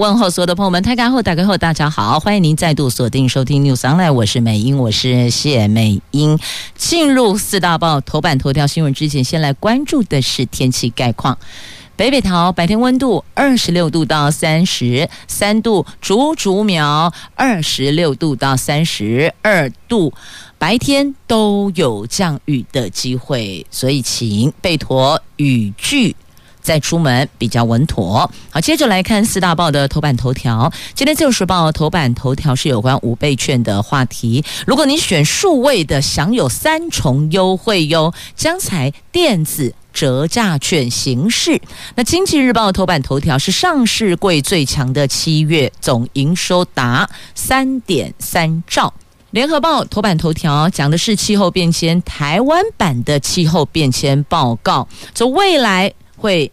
问候所有的朋友们，大家好，大家好，大家好，欢迎您再度锁定收听 News Online，我是美英，我是谢美英。进入四大报头版头条新闻之前，先来关注的是天气概况。北北桃白天温度二十六度到三十三度，竹竹苗二十六度到三十二度，白天都有降雨的机会，所以请备妥雨具。再出门比较稳妥。好，接着来看四大报的头版头条。今天《自由时报》头版头条是有关五倍券的话题。如果你选数位的，享有三重优惠哟，将采电子折价券形式。那《经济日报》头版头条是上市柜最强的七月总营收达三点三兆。《联合报》头版头条讲的是气候变迁台湾版的气候变迁报告，这未来。会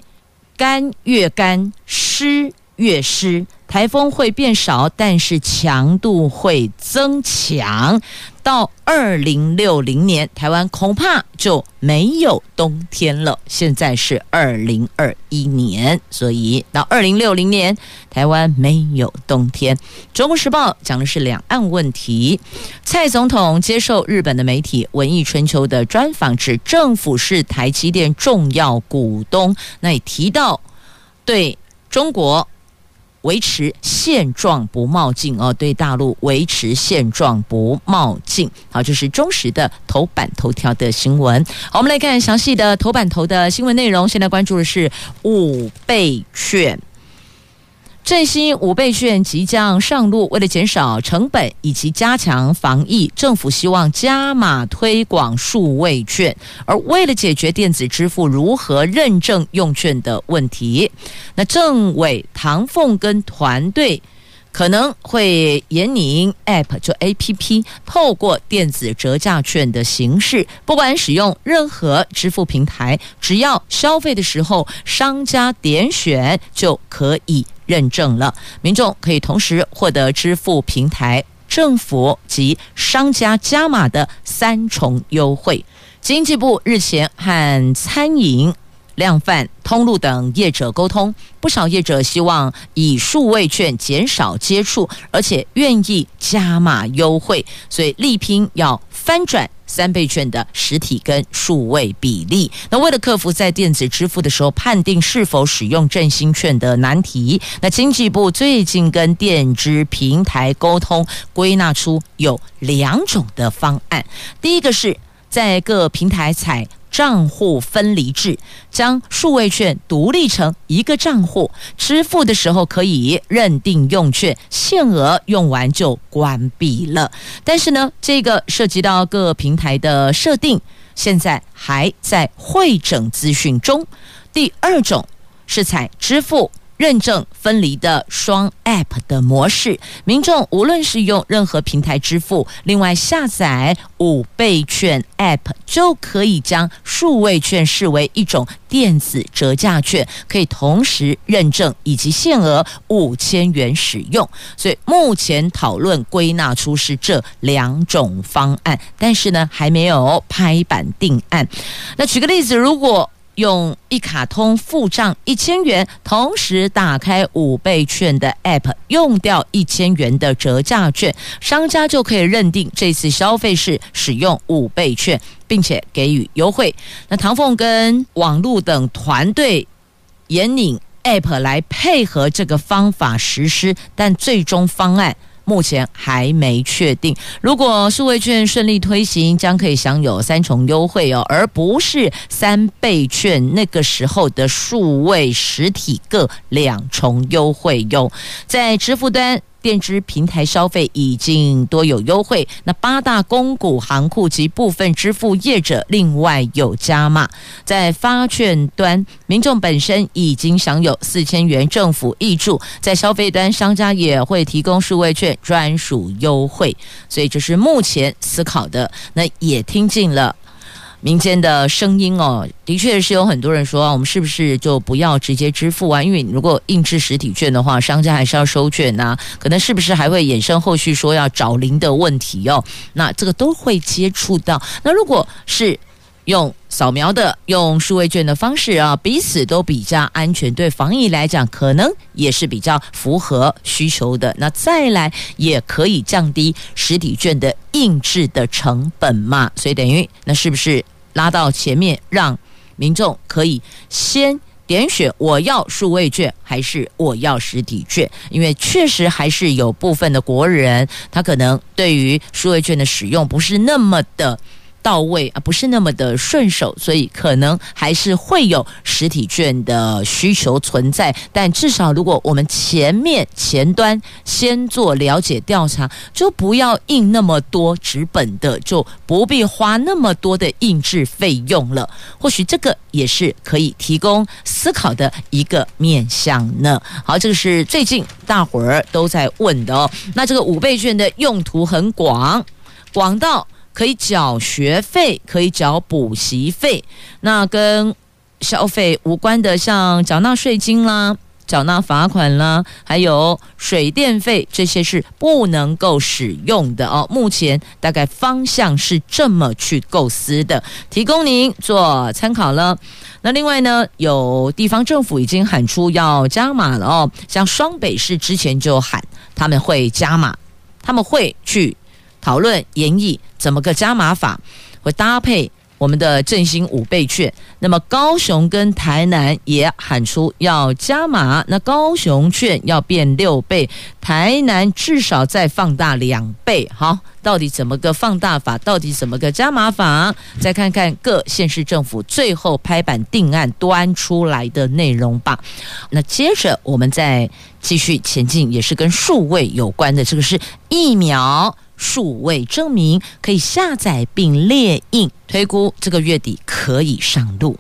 干越干，湿越湿，台风会变少，但是强度会增强。到二零六零年，台湾恐怕就没有冬天了。现在是二零二一年，所以到二零六零年，台湾没有冬天。《中国时报》讲的是两岸问题。蔡总统接受日本的媒体《文艺春秋》的专访，指政府是台积电重要股东，那也提到对中国。维持现状不冒进哦，对大陆维持现状不冒进。好，这是忠实的头版头条的新闻。好，我们来看详细的头版头的新闻内容。现在关注的是五倍券。振兴五倍券即将上路，为了减少成本以及加强防疫，政府希望加码推广数位券。而为了解决电子支付如何认证用券的问题，那政委唐凤跟团队可能会研拟 App 就 APP，透过电子折价券的形式，不管使用任何支付平台，只要消费的时候商家点选就可以。认证了，民众可以同时获得支付平台、政府及商家加码的三重优惠。经济部日前和餐饮、量贩、通路等业者沟通，不少业者希望以数位券减少接触，而且愿意加码优惠，所以力拼要翻转。三倍券的实体跟数位比例，那为了克服在电子支付的时候判定是否使用振兴券的难题，那经济部最近跟电支平台沟通，归纳出有两种的方案。第一个是在各平台采。账户分离制，将数位券独立成一个账户，支付的时候可以认定用券，限额用完就关闭了。但是呢，这个涉及到各平台的设定，现在还在会整资讯中。第二种是采支付。认证分离的双 App 的模式，民众无论是用任何平台支付，另外下载五倍券 App 就可以将数位券视为一种电子折价券，可以同时认证以及限额五千元使用。所以目前讨论归纳出是这两种方案，但是呢还没有拍板定案。那举个例子，如果用一卡通付账一千元，同时打开五倍券的 App，用掉一千元的折价券，商家就可以认定这次消费是使用五倍券，并且给予优惠。那唐凤跟网路等团队引领 App 来配合这个方法实施，但最终方案。目前还没确定。如果数位券顺利推行，将可以享有三重优惠哦，而不是三倍券那个时候的数位实体各两重优惠哟。在支付端。电支平台消费已经多有优惠，那八大公股行库及部分支付业者另外有加码。在发券端，民众本身已经享有四千元政府挹注，在消费端，商家也会提供数位券专属优惠。所以这是目前思考的，那也听进了民间的声音哦，的确是有很多人说，我们是不是就不要直接支付啊？因为如果印制实体券的话，商家还是要收券呐、可能是不是还会衍生后续说要找零的问题哦？那这个都会接触到。那如果是用扫描的、用数位券的方式啊，彼此都比较安全，对防疫来讲，可能也是比较符合需求的。那再来也可以降低实体券的印制的成本嘛，所以等于那是不是拉到前面，让民众可以先点选我要数位券还是我要实体券？因为确实还是有部分的国人，他可能对于数位券的使用不是那么的。到位啊，不是那么的顺手，所以可能还是会有实体券的需求存在。但至少，如果我们前面前端先做了解调查，就不要印那么多纸本的，就不必花那么多的印制费用了。或许这个也是可以提供思考的一个面向呢。好，这个是最近大伙儿都在问的哦。那这个五倍券的用途很广，广到。可以缴学费，可以缴补习费，那跟消费无关的，像缴纳税金啦、缴纳罚款啦，还有水电费，这些是不能够使用的哦。目前大概方向是这么去构思的，提供您做参考了。那另外呢，有地方政府已经喊出要加码了哦，像双北市之前就喊他们会加码，他们会去。讨论研议怎么个加码法，会搭配我们的振兴五倍券。那么高雄跟台南也喊出要加码，那高雄券要变六倍，台南至少再放大两倍。好，到底怎么个放大法？到底怎么个加码法？再看看各县市政府最后拍板定案端出来的内容吧。那接着我们再继续前进，也是跟数位有关的，这个是疫苗。数位证明可以下载并列印，推估这个月底可以上路。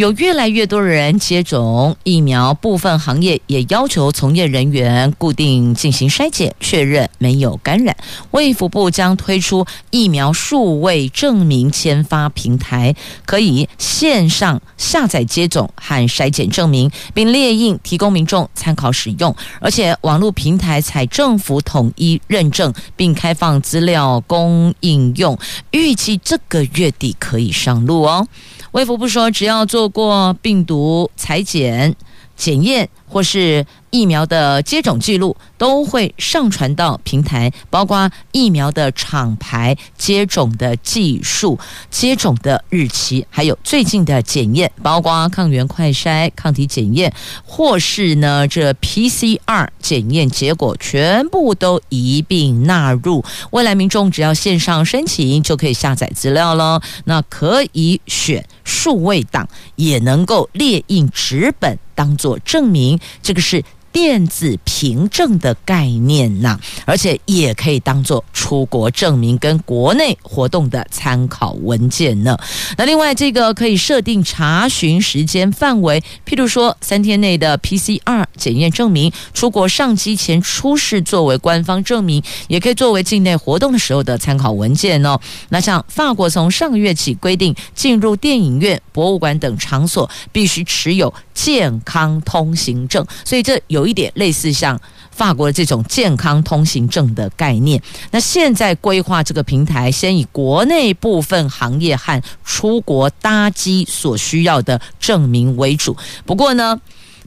有越来越多人接种疫苗，部分行业也要求从业人员固定进行筛检，确认没有感染。卫福部将推出疫苗数位证明签发平台，可以线上下载接种和筛检证明，并列印提供民众参考使用。而且网络平台采政府统一认证，并开放资料供应用，预计这个月底可以上路哦。卫福部说，只要做过病毒裁剪检验，或是疫苗的接种记录都会上传到平台，包括疫苗的厂牌、接种的技术、接种的日期，还有最近的检验，包括抗原快筛、抗体检验，或是呢这 PCR 检验结果，全部都一并纳入。未来民众只要线上申请就可以下载资料了，那可以选数位档，也能够列印纸本当做证明。这个是电子凭证的概念呢，而且也可以当做出国证明跟国内活动的参考文件呢。那另外，这个可以设定查询时间范围，譬如说三天内的 PCR 检验证明，出国上机前出示作为官方证明，也可以作为境内活动的时候的参考文件哦。那像法国从上个月起规定，进入电影院、博物馆等场所必须持有健康通行证，所以这有有一点类似像法国的这种健康通行证的概念。那现在规划这个平台，先以国内部分行业和出国搭机所需要的证明为主。不过呢，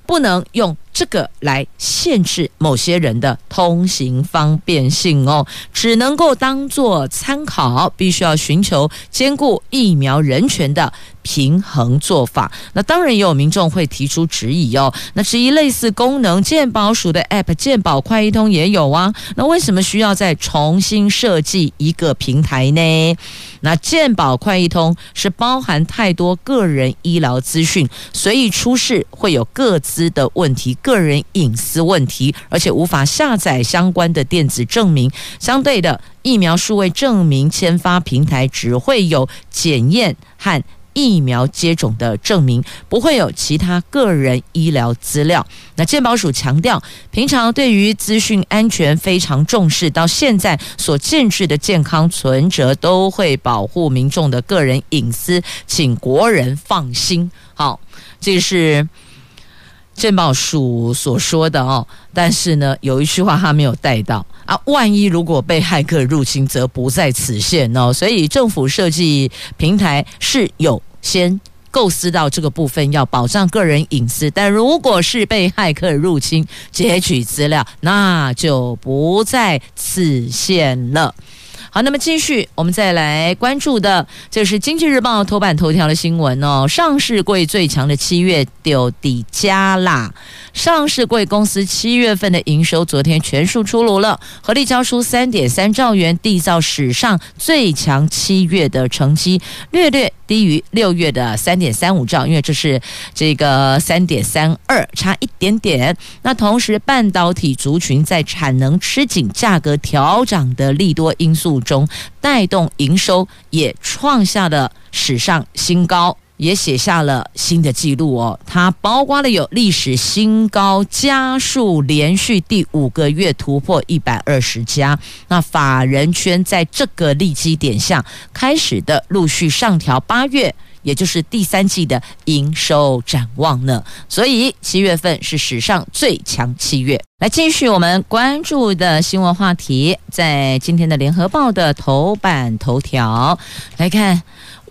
不能用这个来限制某些人的通行方便性哦，只能够当做参考，必须要寻求兼顾疫苗人权的平衡做法。那当然也有民众会提出质疑哦，那质疑类似功能健保署的 App 健保快易通也有啊，那为什么需要再重新设计一个平台呢？那健保快易通是包含太多个人医疗资讯，随意出示会有各资的问题。个人隐私问题，而且无法下载相关的电子证明。相对的，疫苗数位证明签发平台只会有检验和疫苗接种的证明，不会有其他个人医疗资料。那健保署强调，平常对于资讯安全非常重视，到现在所建置的健康存折都会保护民众的个人隐私，请国人放心。好，这是。健保署所说的哦，但是呢，有一句话他没有带到啊，万一如果被骇客入侵，则不在此限哦。所以政府设计平台是有先构思到这个部分，要保障个人隐私，但如果是被骇客入侵截取资料，那就不在此限了。好，那么继续，我们再来关注的，就是《经济日报》头版头条的新闻哦。上市柜最强的七月丢底加啦！上市柜公司七月份的营收昨天全数出炉了，合力交出三点三兆元，缔造史上最强七月的成绩，略略低于六月的三点三五兆，因为这是这个三点三二，差一点点。那同时，半导体族群在产能吃紧、价格调涨的利多因素中，带动营收也创下了史上新高。也写下了新的记录哦，它包括了有历史新高家数，连续第五个月突破一百二十家。那法人圈在这个利基点下开始的陆续上调八月，也就是第三季的营收展望呢。所以七月份是史上最强七月。来继续我们关注的新闻话题，在今天的联合报的头版头条来看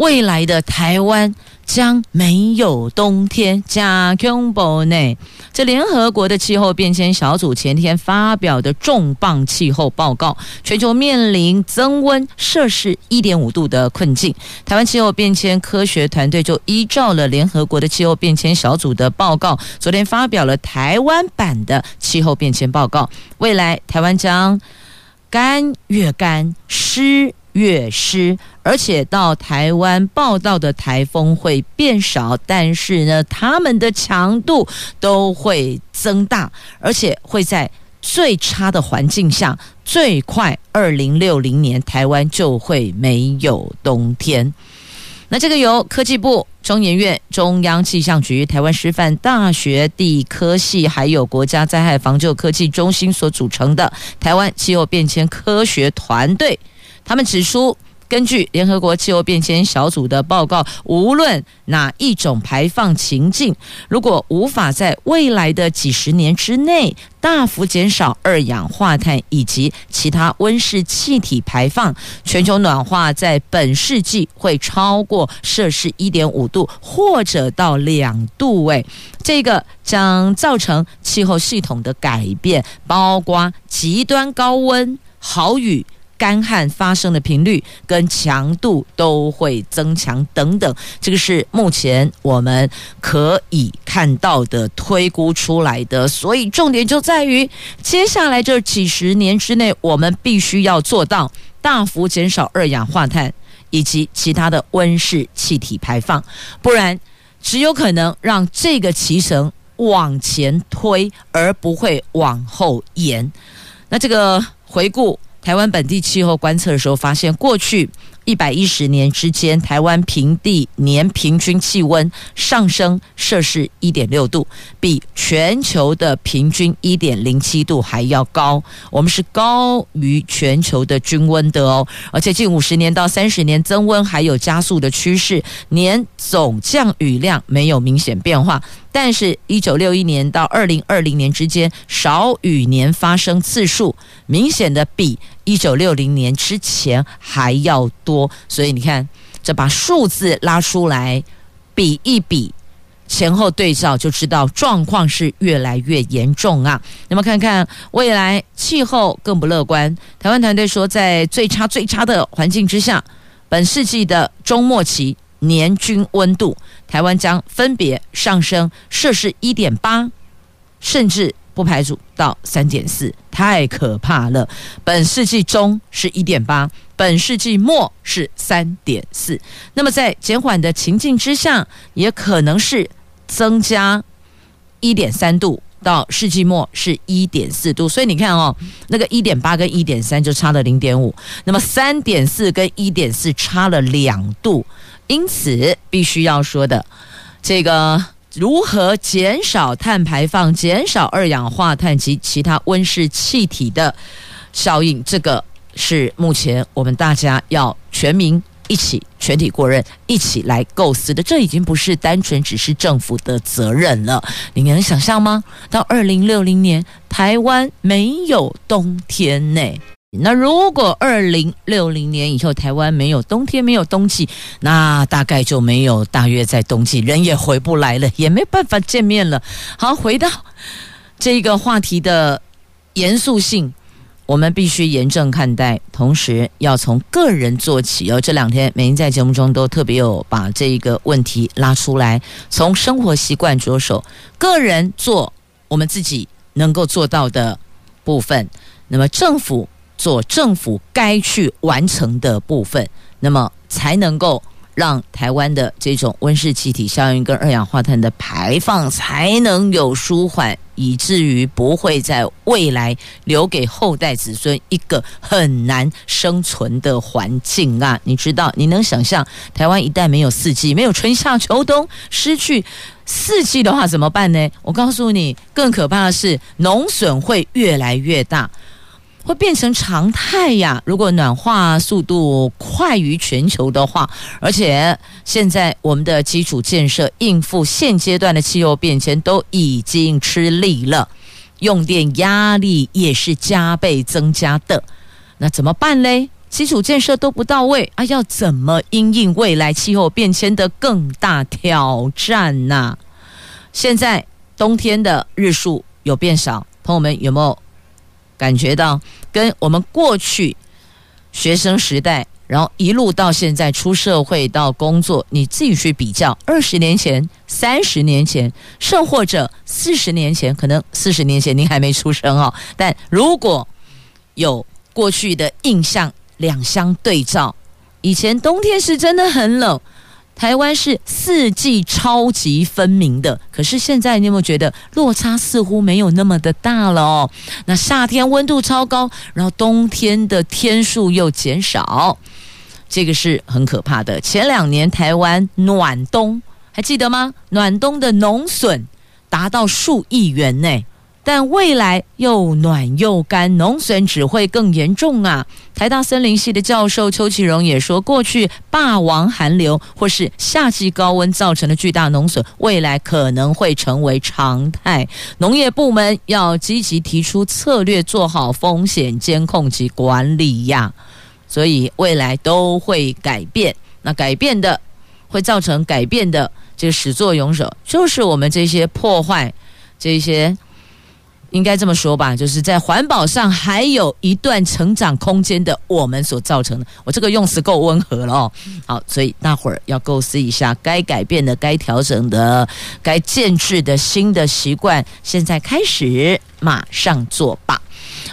未来的台湾。将没有冬天，加恐怖呢？这联合国的气候变迁小组前天发表的重磅气候报告，全球面临增温摄氏一点五度的困境。台湾气候变迁科学团队就依照了联合国的气候变迁小组的报告，昨天发表了台湾版的气候变迁报告。未来台湾将干越干，湿。越湿，而且到台湾报道的台风会变少，但是呢，它们的强度都会增大，而且会在最差的环境下，最快二零六零年台湾就会没有冬天。那这个由科技部、中研院、中央气象局、台湾师范大学地科系，还有国家灾害防救科技中心所组成的台湾气候变迁科学团队。他们指出，根据联合国气候变迁小组的报告，无论哪一种排放情境，如果无法在未来的几十年之内大幅减少二氧化碳以及其他温室气体排放，全球暖化在本世纪会超过摄氏一点五度，或者到两度。诶，这个将造成气候系统的改变，包括极端高温、豪雨。干旱发生的频率跟强度都会增强等等，这个是目前我们可以看到的推估出来的。所以重点就在于接下来这几十年之内，我们必须要做到大幅减少二氧化碳以及其他的温室气体排放，不然只有可能让这个期程往前推，而不会往后延。那这个回顾。台湾本地气候观测的时候，发现过去一百一十年之间，台湾平地年平均气温上升摄氏一点六度，比全球的平均一点零七度还要高。我们是高于全球的均温的哦，而且近五十年到三十年增温还有加速的趋势，年总降雨量没有明显变化。但是，一九六一年到二零二零年之间，少雨年发生次数明显的比一九六零年之前还要多。所以你看，这把数字拉出来比一比，前后对照，就知道状况是越来越严重啊。那么看看未来气候更不乐观。台湾团队说，在最差最差的环境之下，本世纪的中末期。年均温度，台湾将分别上升摄氏一点八，甚至不排除到三点四，太可怕了。本世纪中是一点八，本世纪末是三点四。那么在减缓的情境之下，也可能是增加一点三度到世纪末是一点四度，所以你看哦，那个一点八跟一点三就差了零点五，那么三点四跟一点四差了两度，因此必须要说的这个如何减少碳排放、减少二氧化碳及其他温室气体的效应，这个是目前我们大家要全民。一起全体过任，一起来构思的，这已经不是单纯只是政府的责任了。你能想象吗？到二零六零年，台湾没有冬天呢？那如果二零六零年以后台湾没有冬天，没有冬季，那大概就没有大约在冬季，人也回不来了，也没办法见面了。好，回到这个话题的严肃性。我们必须严正看待，同时要从个人做起。哦，这两天美英在节目中都特别有把这一个问题拉出来，从生活习惯着手，个人做我们自己能够做到的部分，那么政府做政府该去完成的部分，那么才能够。让台湾的这种温室气体效应跟二氧化碳的排放才能有舒缓，以至于不会在未来留给后代子孙一个很难生存的环境啊！你知道，你能想象台湾一旦没有四季，没有春夏秋冬，失去四季的话怎么办呢？我告诉你，更可怕的是农损会越来越大。会变成常态呀！如果暖化速度快于全球的话，而且现在我们的基础建设应付现阶段的气候变迁都已经吃力了，用电压力也是加倍增加的。那怎么办嘞？基础建设都不到位啊，要怎么因应未来气候变迁的更大挑战呢？现在冬天的日数有变少，朋友们有没有？感觉到跟我们过去学生时代，然后一路到现在出社会到工作，你自己去比较，二十年前、三十年前，甚或者四十年前，可能四十年前您还没出生哦。但如果有过去的印象两相对照，以前冬天是真的很冷。台湾是四季超级分明的，可是现在你有没有觉得落差似乎没有那么的大了哦？那夏天温度超高，然后冬天的天数又减少，这个是很可怕的。前两年台湾暖冬，还记得吗？暖冬的农损达到数亿元呢。但未来又暖又干，农损只会更严重啊！台大森林系的教授邱其荣也说，过去霸王寒流或是夏季高温造成的巨大农损，未来可能会成为常态。农业部门要积极提出策略，做好风险监控及管理呀。所以未来都会改变，那改变的会造成改变的这个始作俑者，就是我们这些破坏这些。应该这么说吧，就是在环保上还有一段成长空间的我们所造成的。我这个用词够温和了哦。好，所以大伙儿要构思一下，该改变的、该调整的、该建制的新的习惯，现在开始马上做吧。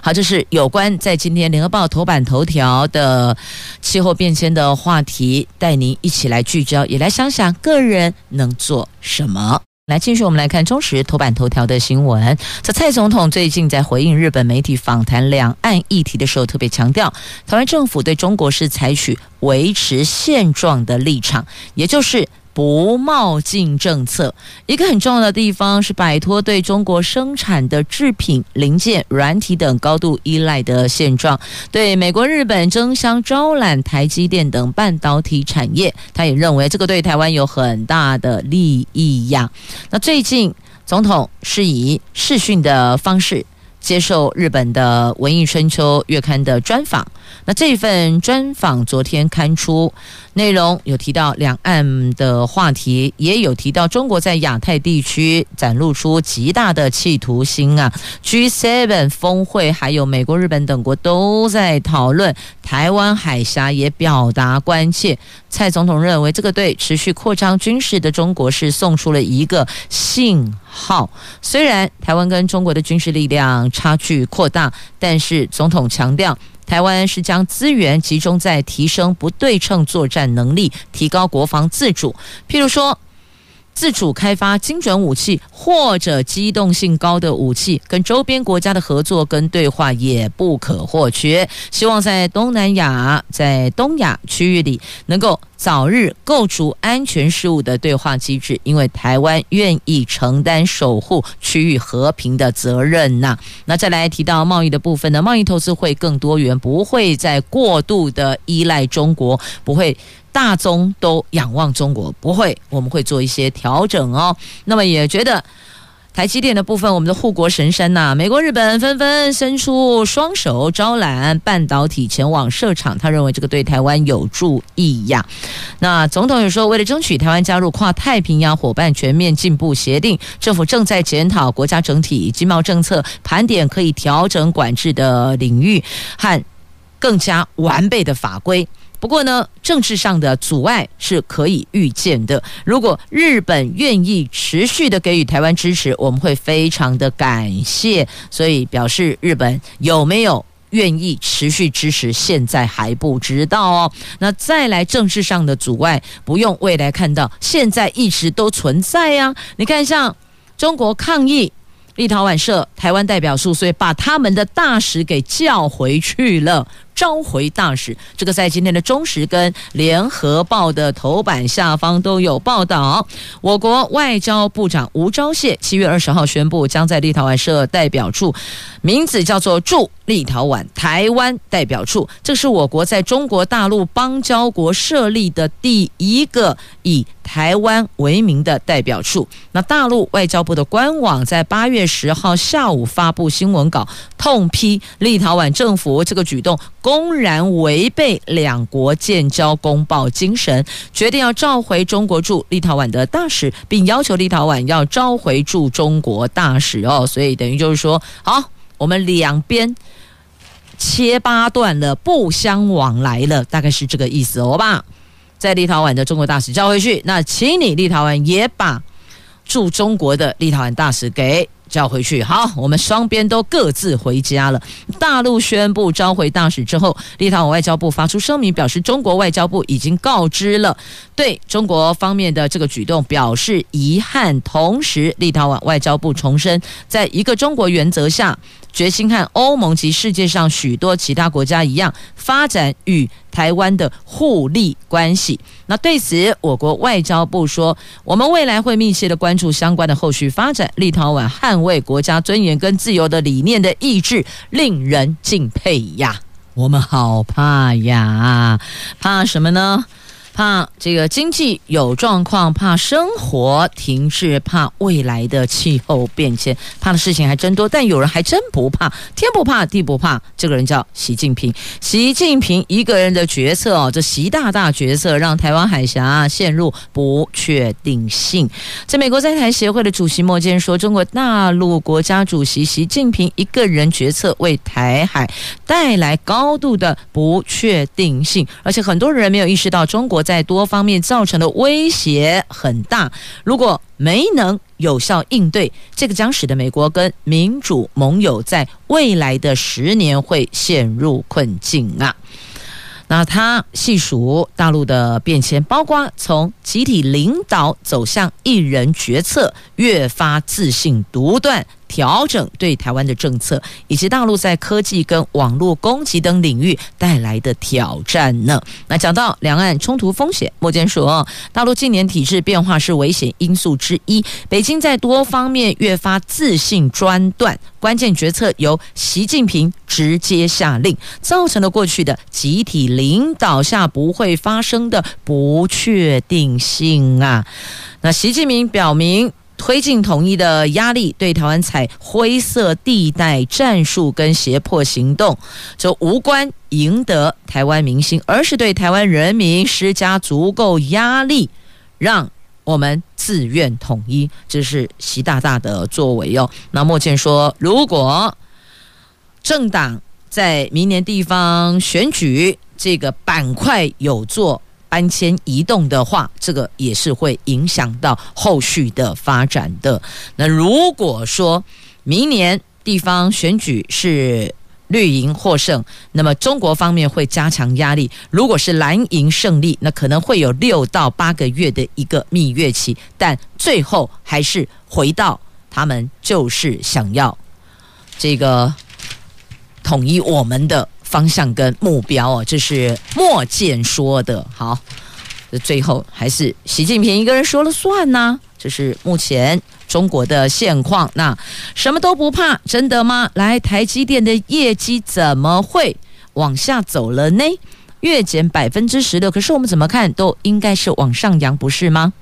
好，这是有关在今天联合报头版头条的气候变迁的话题，带您一起来聚焦，也来想想个人能做什么。来，继续我们来看中时头版头条的新闻。这蔡总统最近在回应日本媒体访谈两岸议题的时候，特别强调，台湾政府对中国是采取维持现状的立场，也就是。不冒进政策，一个很重要的地方是摆脱对中国生产的制品、零件、软体等高度依赖的现状。对美国、日本争相招揽台积电等半导体产业，他也认为这个对台湾有很大的利益呀。那最近总统是以视讯的方式。接受日本的《文艺春秋》月刊的专访，那这份专访昨天刊出，内容有提到两岸的话题，也有提到中国在亚太地区展露出极大的企图心啊。G7 峰会还有美国、日本等国都在讨论台湾海峡，也表达关切。蔡总统认为，这个对持续扩张军事的中国是送出了一个信号。虽然台湾跟中国的军事力量差距扩大，但是总统强调，台湾是将资源集中在提升不对称作战能力，提高国防自主。譬如说，自主开发精准武器或者机动性高的武器，跟周边国家的合作跟对话也不可或缺。希望在东南亚、在东亚区域里，能够早日构筑安全事务的对话机制，因为台湾愿意承担守护区域和平的责任呐。那再来提到贸易的部分呢？贸易投资会更多元，不会再过度的依赖中国，不会。大宗都仰望中国，不会，我们会做一些调整哦。那么也觉得台积电的部分，我们的护国神山呐、美国、日本纷纷伸出双手招揽半导体前往设厂，他认为这个对台湾有助益呀。那总统也说，为了争取台湾加入跨太平洋伙伴全面进步协定，政府正在检讨国家整体经贸政策，盘点可以调整管制的领域和更加完备的法规。不过呢，政治上的阻碍是可以预见的。如果日本愿意持续的给予台湾支持，我们会非常的感谢。所以表示日本有没有愿意持续支持，现在还不知道哦。那再来政治上的阻碍，不用未来看到，现在一直都存在呀。你看，像中国抗议。立陶宛设台湾代表处，所以把他们的大使给叫回去了，召回大使。这个在今天的中时跟联合报的头版下方都有报道。我国外交部长吴钊燮七月二十号宣布，将在立陶宛设代表处，名字叫做驻立陶宛台湾代表处。这是我国在中国大陆邦交国设立的第一个以台湾为名的代表处。那大陆外交部的官网在八月十号下午发布新闻稿，痛批立陶宛政府这个举动公然违背两国建交公报精神，决定要召回中国驻立陶宛的大使，并要求立陶宛要召回驻中国大使哦。所以等于就是说，好，我们两边切八段了，不相往来了，大概是这个意思，好吧？在立陶宛的中国大使叫回去，那请你立陶宛也把驻中国的立陶宛大使给叫回去。好，我们双边都各自回家了。大陆宣布召回大使之后，立陶宛外交部发出声明，表示中国外交部已经告知了，对中国方面的这个举动表示遗憾。同时，立陶宛外交部重申，在一个中国原则下。决心和欧盟及世界上许多其他国家一样，发展与台湾的互利关系。那对此，我国外交部说，我们未来会密切的关注相关的后续发展。立陶宛捍卫国家尊严跟自由的理念的意志，令人敬佩呀！我们好怕呀，怕什么呢？怕这个经济有状况，怕生活停滞，怕未来的气候变迁，怕的事情还真多。但有人还真不怕，天不怕地不怕。这个人叫习近平。习近平一个人的决策哦，这习大大决策让台湾海峡陷入不确定性。在美国在台协会的主席莫健说，中国大陆国家主席习近平一个人决策为台海带来高度的不确定性，而且很多人没有意识到中国。在多方面造成的威胁很大，如果没能有效应对，这个将使得美国跟民主盟友在未来的十年会陷入困境啊。那他细数大陆的变迁，包括从集体领导走向一人决策，越发自信独断。调整对台湾的政策，以及大陆在科技跟网络攻击等领域带来的挑战呢？那讲到两岸冲突风险，莫坚说，大陆近年体制变化是危险因素之一。北京在多方面越发自信专断，关键决策由习近平直接下令，造成了过去的集体领导下不会发生的不确定性啊。那习近平表明。推进统一的压力，对台湾采灰色地带战术跟胁迫行动，就无关赢得台湾民心，而是对台湾人民施加足够压力，让我们自愿统一。这是习大大的作为哟。那莫健说，如果政党在明年地方选举这个板块有做。搬迁移动的话，这个也是会影响到后续的发展的。那如果说明年地方选举是绿营获胜，那么中国方面会加强压力；如果是蓝营胜利，那可能会有六到八个月的一个蜜月期，但最后还是回到他们就是想要这个统一我们的方向跟目标哦，这是莫健说的。好，最后还是习近平一个人说了算呢？这是目前。中国的现况，那什么都不怕，真的吗？来，台积电的业绩怎么会往下走了呢？月减百分之十六，可是我们怎么看都应该是往上扬，不是吗？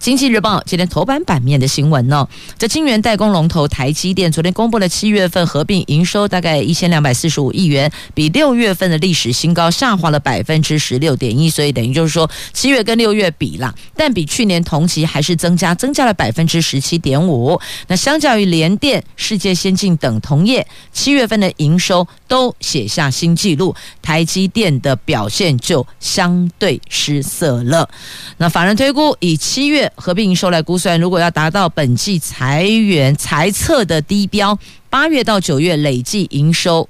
经济日报今天头版版面的新闻呢，这晶圆代工龙头台积电昨天公布了七月份合并营收大概一千两百四十五亿元，比六月份的历史新高下滑了百分之十六点一，所以等于就是说七月跟六月比啦，但比去年同期还是增加，增加了百分之十七点五。那相较于联电、世界先进等同业，七月份的营收都写下新纪录，台积电的表现就相对失色了。那法人推估以七月。合并营收来估算，如果要达到本季裁员裁测的低标，八月到九月累计营收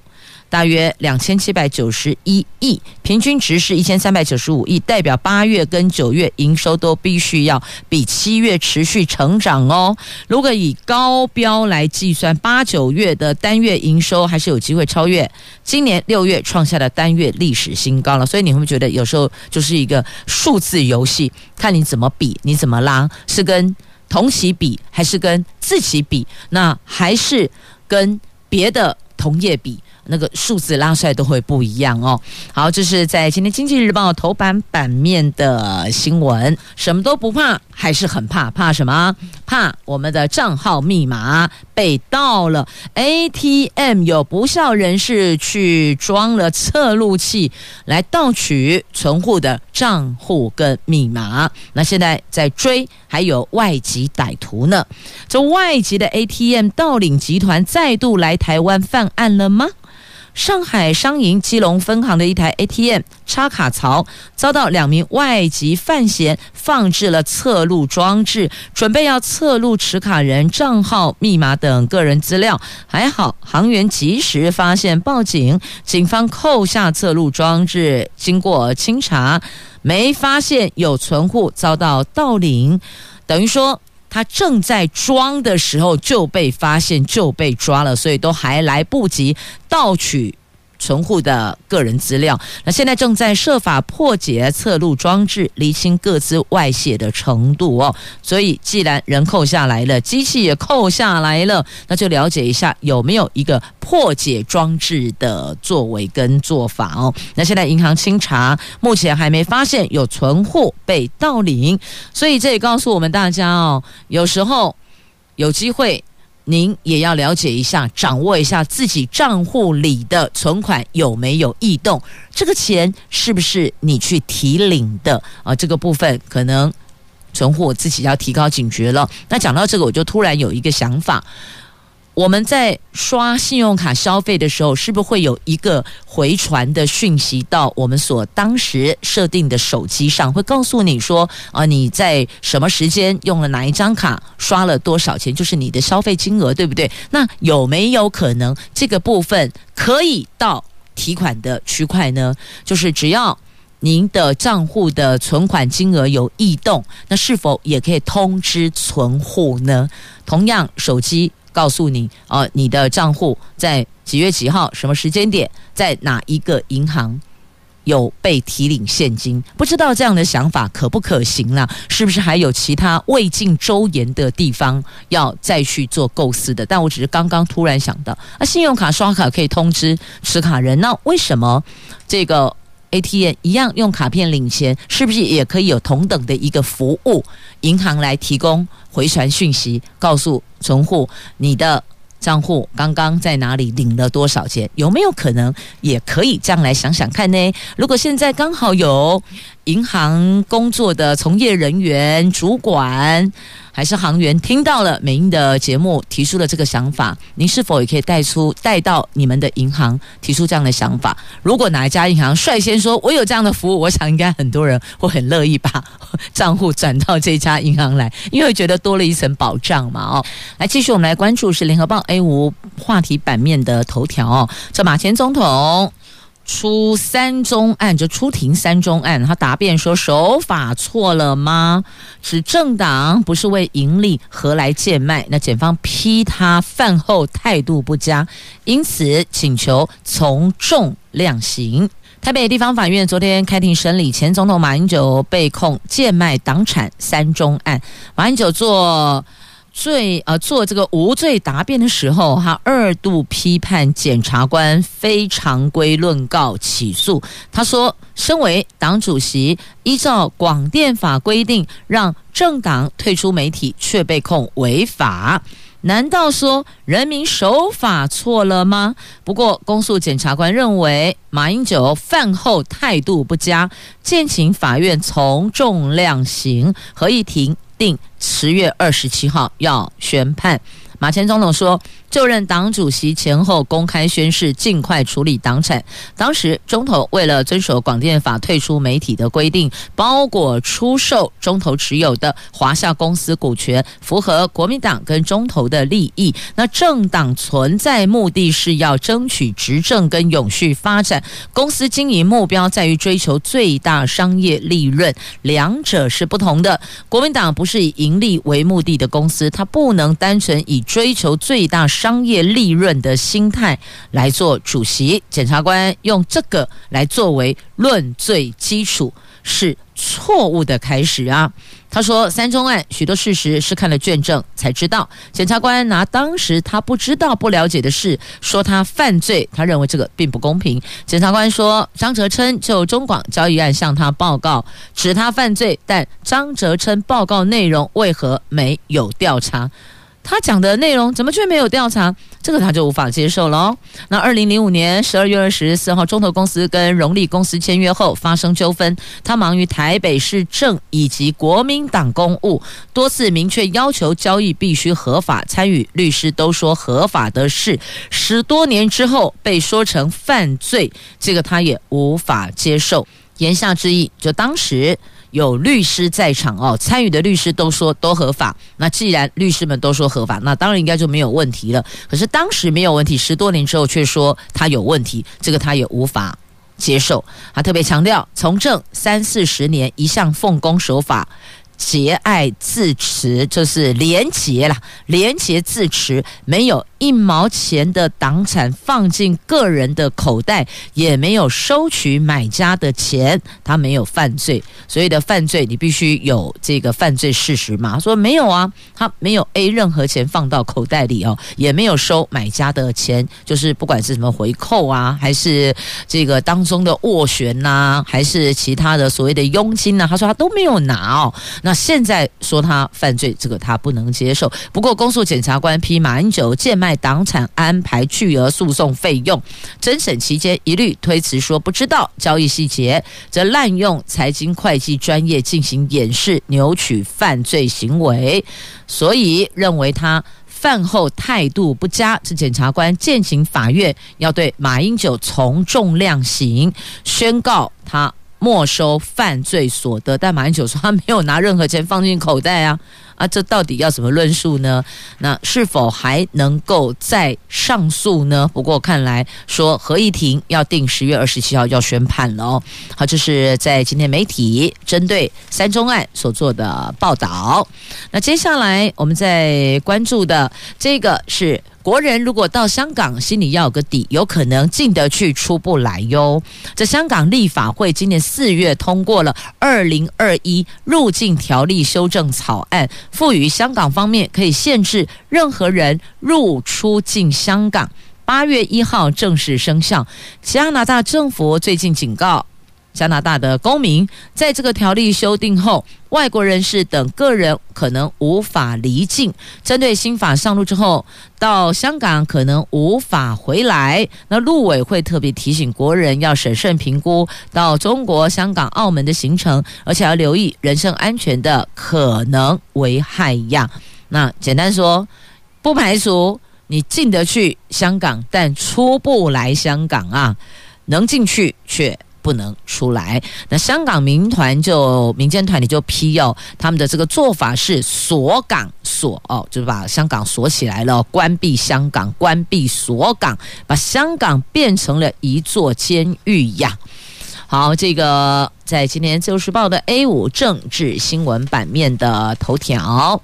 大约两千七百九十一亿，平均值是一千三百九十五亿，代表八月跟九月营收都必须要比七月持续成长哦。如果以高标来计算，八九月的单月营收还是有机会超越今年六月创下的单月历史新高了。所以你会不会觉得有时候就是一个数字游戏？看你怎么比，你怎么拉，是跟同期比，还是跟自己比？那还是跟别的同业比？那个数字拉出来都会不一样哦。好，这是在今天《经济日报》头版版面的新闻。什么都不怕，还是很怕。怕什么？怕我们的账号密码被盗了。ATM 有不肖人士去装了测录器来盗取存户的账户跟密码。那现在在追，还有外籍歹徒呢。这外籍的 ATM 盗领集团再度来台湾犯案了吗？上海商银基隆分行的一台 ATM 插卡槽遭到两名外籍犯嫌放置了测录装置，准备要测录持卡人账号、密码等个人资料。还好行员及时发现报警，警方扣下测录装置，经过清查，没发现有存户遭到盗领，等于说。他正在装的时候就被发现，就被抓了，所以都还来不及盗取存户的个人资料，那现在正在设法破解测录装置，厘清各自外泄的程度哦。所以，既然人扣下来了，机器也扣下来了，那就了解一下有没有一个破解装置的作为跟做法哦。那现在银行清查，目前还没发现有存户被盗领，所以这也告诉我们大家哦，有时候有机会。您也要了解一下，掌握一下自己账户里的存款有没有异动，这个钱是不是你去提领的啊？这个部分可能存户自己要提高警觉了。那讲到这个，我就突然有一个想法。我们在刷信用卡消费的时候，是不是会有一个回传的讯息到我们所当时设定的手机上，会告诉你说啊，你在什么时间用了哪一张卡，刷了多少钱，就是你的消费金额，对不对？那有没有可能这个部分可以到提款的区块呢？就是只要您的账户的存款金额有异动，那是否也可以通知存户呢？同样，手机。告诉你哦，你的账户在几月几号什么时间点，在哪一个银行有被提领现金？不知道这样的想法可不可行呢？是不是还有其他未尽周延的地方要再去做构思的？但我只是刚刚突然想到，啊，信用卡刷卡可以通知持卡人，那为什么这个 ATM 一样用卡片领钱，是不是也可以有同等的一个服务？银行来提供回传讯息，告诉存户你的账户刚刚在哪里领了多少钱？有没有可能也可以这样来想想看呢？如果现在刚好有银行工作的从业人员、主管还是行员，听到了美英的节目，提出了这个想法，您是否也可以带出带到你们的银行提出这样的想法？如果哪一家银行率先说我有这样的服务，我想应该很多人会很乐意把账户转到这家银行来，因为觉得多了一层保障嘛。哦，来继续我们来关注是联合报 A 五话题版面的头条哦，这马前总统。出三中案，就出庭三中案，他答辩说手法错了吗？指政党不是为盈利，何来贱卖？那检方批他饭后态度不佳，因此请求从重量刑。台北地方法院昨天开庭审理前总统马英九被控贱卖党产三中案，马英九做。罪啊，做这个无罪答辩的时候，哈二度批判检察官非常规论告起诉。他说，身为党主席，依照广电法规定，让政党退出媒体，却被控违法。难道说人民守法错了吗？不过，公诉检察官认为马英九饭后态度不佳，建请法院从重量刑，合议庭。定十月二十七号要宣判。马前总统说，就任党主席前后公开宣誓，尽快处理党产。当时中投为了遵守广电法退出媒体的规定，包裹出售中投持有的华夏公司股权，符合国民党跟中投的利益。那政党存在目的是要争取执政跟永续发展，公司经营目标在于追求最大商业利润，两者是不同的。国民党不是以盈利为目的的公司，它不能单纯以追求最大商业利润的心态来做主席，检察官用这个来作为论罪基础，是错误的开始啊！他说，三中案许多事实是看了卷证才知道，检察官拿当时他不知道、不了解的事说他犯罪，他认为这个并不公平。检察官说，张哲琛就中广交易案向他报告，指他犯罪，但张哲琛报告内容为何没有调查？他讲的内容怎么却没有调查？这个他就无法接受了哦。那二零零五年十二月二十四号，中投公司跟荣利公司签约后发生纠纷，他忙于台北市政以及国民党公务，多次明确要求交易必须合法，参与律师都说合法的事，十多年之后被说成犯罪，这个他也无法接受。言下之意，就当时。有律师在场哦，参与的律师都说都合法。那既然律师们都说合法，那当然应该就没有问题了。可是当时没有问题，十多年之后却说他有问题，这个他也无法接受。他特别强调，从政三四十年，一向奉公守法。节爱自持，就是廉洁啦，廉洁自持，没有一毛钱的党产放进个人的口袋，也没有收取买家的钱，他没有犯罪。所谓的犯罪，你必须有这个犯罪事实嘛？说没有啊，他没有 A 任何钱放到口袋里哦，也没有收买家的钱，就是不管是什么回扣啊，还是这个当中的斡旋呐，还是其他的所谓的佣金呐，他说他都没有拿哦，那。现在说他犯罪，这个他不能接受。不过，公诉检察官批马英九贱卖党产，安排巨额诉讼费用，侦审期间一律推辞说不知道交易细节，则滥用财经会计专业进行掩饰、扭曲犯罪行为，所以认为他饭后态度不佳。这检察官建请法院要对马英九从重量刑，宣告他。没收犯罪所得，但马英九说他没有拿任何钱放进口袋啊。啊！这到底要怎么论述呢？那是否还能够再上诉呢？不过看来说合议庭要定十月二十七号要宣判了哦。好，这是在今天媒体针对三中案所做的报道。那接下来我们在关注的这个是。国人如果到香港，心里要有个底，有可能进得去，出不来哟。这香港立法会今年四月通过了《二零二一入境条例修正草案》，赋予香港方面可以限制任何人入出境香港。八月一号正式生效。加拿大政府最近警告。加拿大的公民，在这个条例修订后，外国人士等个人可能无法离境。针对新法上路之后，到香港可能无法回来。那陆委会特别提醒国人要审慎评估到中国香港、澳门的行程，而且要留意人身安全的可能危害呀。那简单说，不排除你进得去香港，但出不来香港啊，能进去却。不能出来。那香港民团就民间团体就批哦，他们的这个做法是锁港锁哦，就是把香港锁起来了，关闭香港，关闭锁港，把香港变成了一座监狱呀。好，这个在今天自由时报的 A 五政治新闻版面的头条，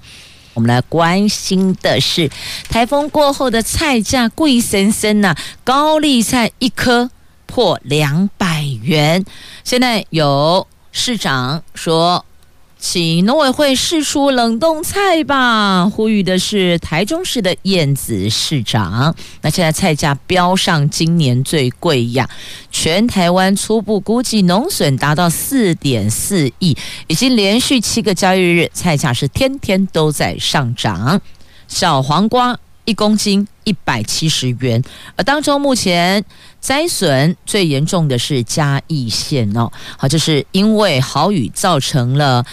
我们来关心的是台风过后的菜价贵森森呐，高丽菜一颗。破两百元，现在有市长说，请农委会释出冷冻菜吧。呼吁的是台中市的燕子市长。那现在菜价飙上今年最贵呀，全台湾初步估计农损达到四点四亿，已经连续七个交易日菜价是天天都在上涨。小黄瓜。一公斤一百七十元，而当中目前灾损最严重的是嘉义县哦，好，就是因为豪雨造成了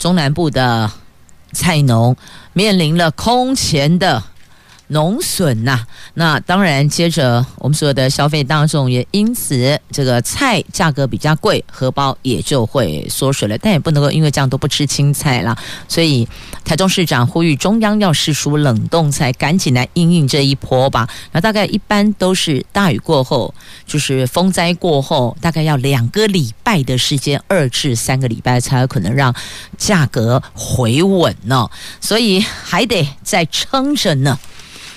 中南部的菜农面临了空前的。农损呐、那当然，接着我们所有的消费大众也因此这个菜价格比较贵，荷包也就会缩水了。但也不能够因为这样都不吃青菜了。所以台中市长呼吁中央要释出冷冻菜，赶紧来应应这一波吧。那大概一般都是大雨过后，就是风灾过后，大概要两个礼拜的时间，二至三个礼拜才有可能让价格回稳呢。所以还得再撑着呢。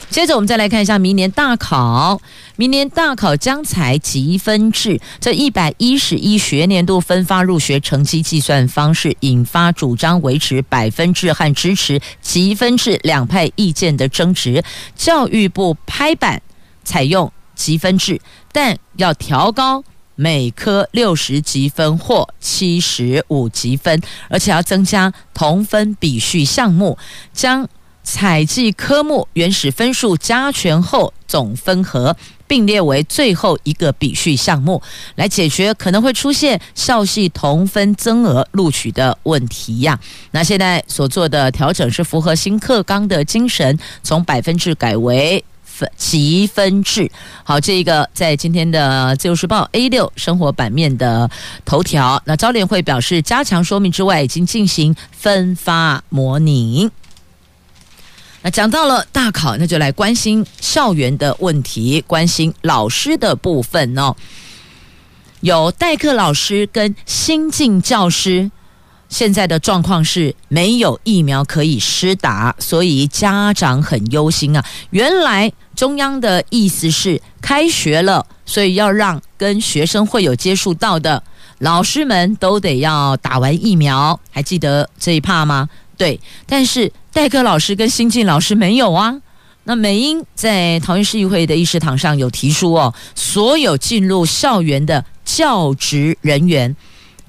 接着我们再来看一下明年大考，明年大考将采积分制，这一百一十一学年度分发入学成绩计算方式引发主张维持百分制和支持积分制两派意见的争执。教育部拍板采用积分制，但要调高每科六十积分或七十五积分，而且要增加同分比序项目，将。采计科目原始分数加权后总分和，并列为最后一个比序项目，来解决可能会出现校系同分增额录取的问题呀。那现在所做的调整是符合新课纲的精神，从百分制改为分积分制。好，这个在今天的自由时报 A 六生活版面的头条。那招联会表示，加强说明之外，已经进行分发模拟。那讲到了大考，那就来关心校园的问题，关心老师的部分哦。有代课老师跟新进教师，现在的状况是没有疫苗可以施打，所以家长很忧心啊。原来中央的意思是开学了，所以要让跟学生会有接触到的老师们都得要打完疫苗，还记得这一趴吗？对，但是。代课老师跟新进老师没有啊？那美英在桃园市议会的议事堂上有提出哦，所有进入校园的教职人员、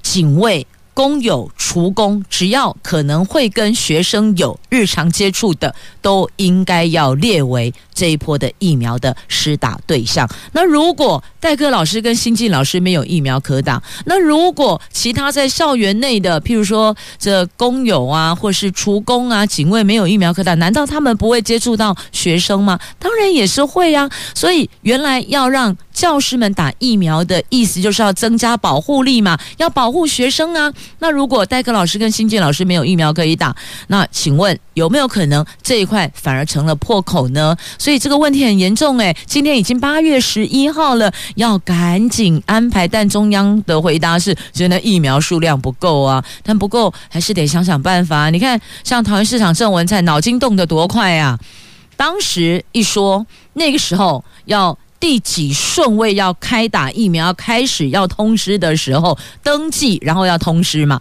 警卫。工友、厨工，只要可能会跟学生有日常接触的，都应该要列为这一波的疫苗的施打对象。那如果代课老师跟新进老师没有疫苗可打，那如果其他在校园内的，譬如说这工友啊，或是厨工啊、警卫没有疫苗可打，难道他们不会接触到学生吗？当然也是会啊。所以原来要让教师们打疫苗的意思，就是要增加保护力嘛，要保护学生啊。那如果代课老师跟新建老师没有疫苗可以打，那请问有没有可能这一块反而成了破口呢？所以这个问题很严重诶，今天已经八月十一号了，要赶紧安排。但中央的回答是，觉得疫苗数量不够啊，但不够还是得想想办法。你看，像桃园市场郑文灿脑筋动得多快啊！当时一说那个时候要。第几顺位要开打疫苗，要开始要通知的时候登记，然后要通知嘛。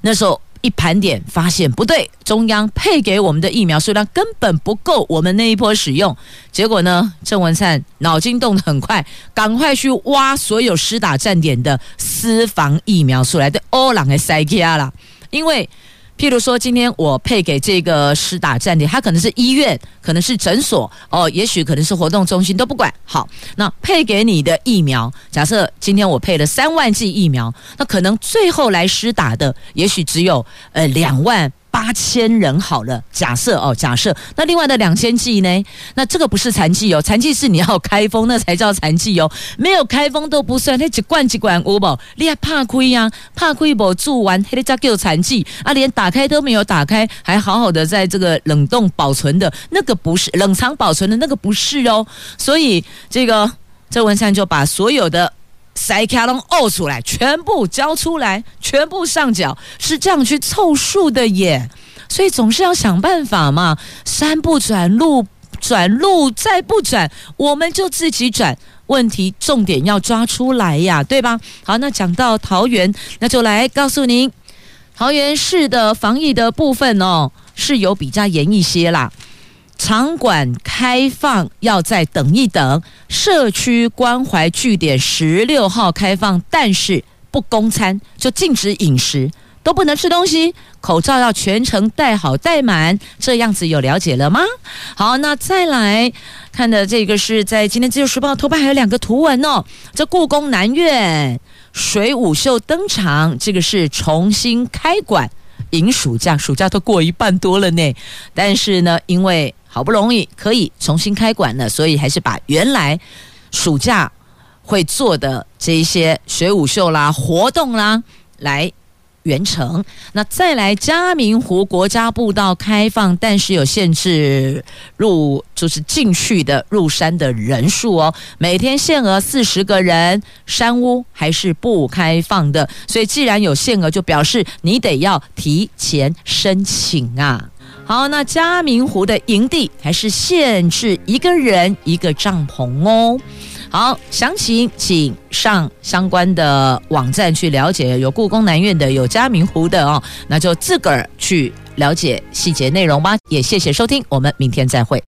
那时候一盘点发现不对，中央配给我们的疫苗数量根本不够我们那一波使用。结果呢，郑文灿脑筋动得很快，赶快去挖所有施打站点的私房疫苗出来对欧朗的塞卡啦，因为。譬如说，今天我配给这个施打站点，它可能是医院，可能是诊所，哦，也许可能是活动中心，都不管。好，那配给你的疫苗，假设今天我配了三万剂疫苗，那可能最后来施打的，也许只有呃两万。八千人好了，假设哦，假设那另外的两千剂呢？那这个不是残剂哦，残剂是你要开封那才叫残剂哦，没有开封都不算。那几罐几罐有无？你还怕亏呀？怕亏不住完，还得再给我残剂啊？连打开都没有打开，还好好的在这个冷冻保存的那个不是冷藏保存的那个不是哦。所以这个郑文山就把所有的。塞卡龙呕出来，全部交出来，全部上缴，是这样去凑数的耶。所以总是要想办法嘛，山不转路，转路再不转，我们就自己转。问题重点要抓出来呀，对吧？好，那讲到桃园，那就来告诉您，桃园市的防疫的部分哦，是有比较严一些啦。场馆开放要再等一等，社区关怀据点十六号开放，但是不供餐，就禁止饮食，都不能吃东西，口罩要全程戴好。戴满，这样子有了解了吗？好，那再来看的这个是在今天自由时报头版还有两个图文哦，这故宫南院水舞秀登场，这个是重新开馆迎暑假，暑假都过一半多了呢，但是呢，因为好不容易可以重新开馆了，所以还是把原来暑假会做的这一些水舞秀啦、活动啦来完成。那再来嘉明湖国家步道开放，但是有限制入，就是进去的入山的人数哦，每天限额四十个人，山屋还是不开放的。所以既然有限额，就表示你得要提前申请啊。好，那嘉明湖的营地还是限制一个人一个帐篷哦。好，详情请上相关的网站去了解，有故宫南院的，有嘉明湖的哦，那就自个儿去了解细节内容吧。也谢谢收听，我们明天再会。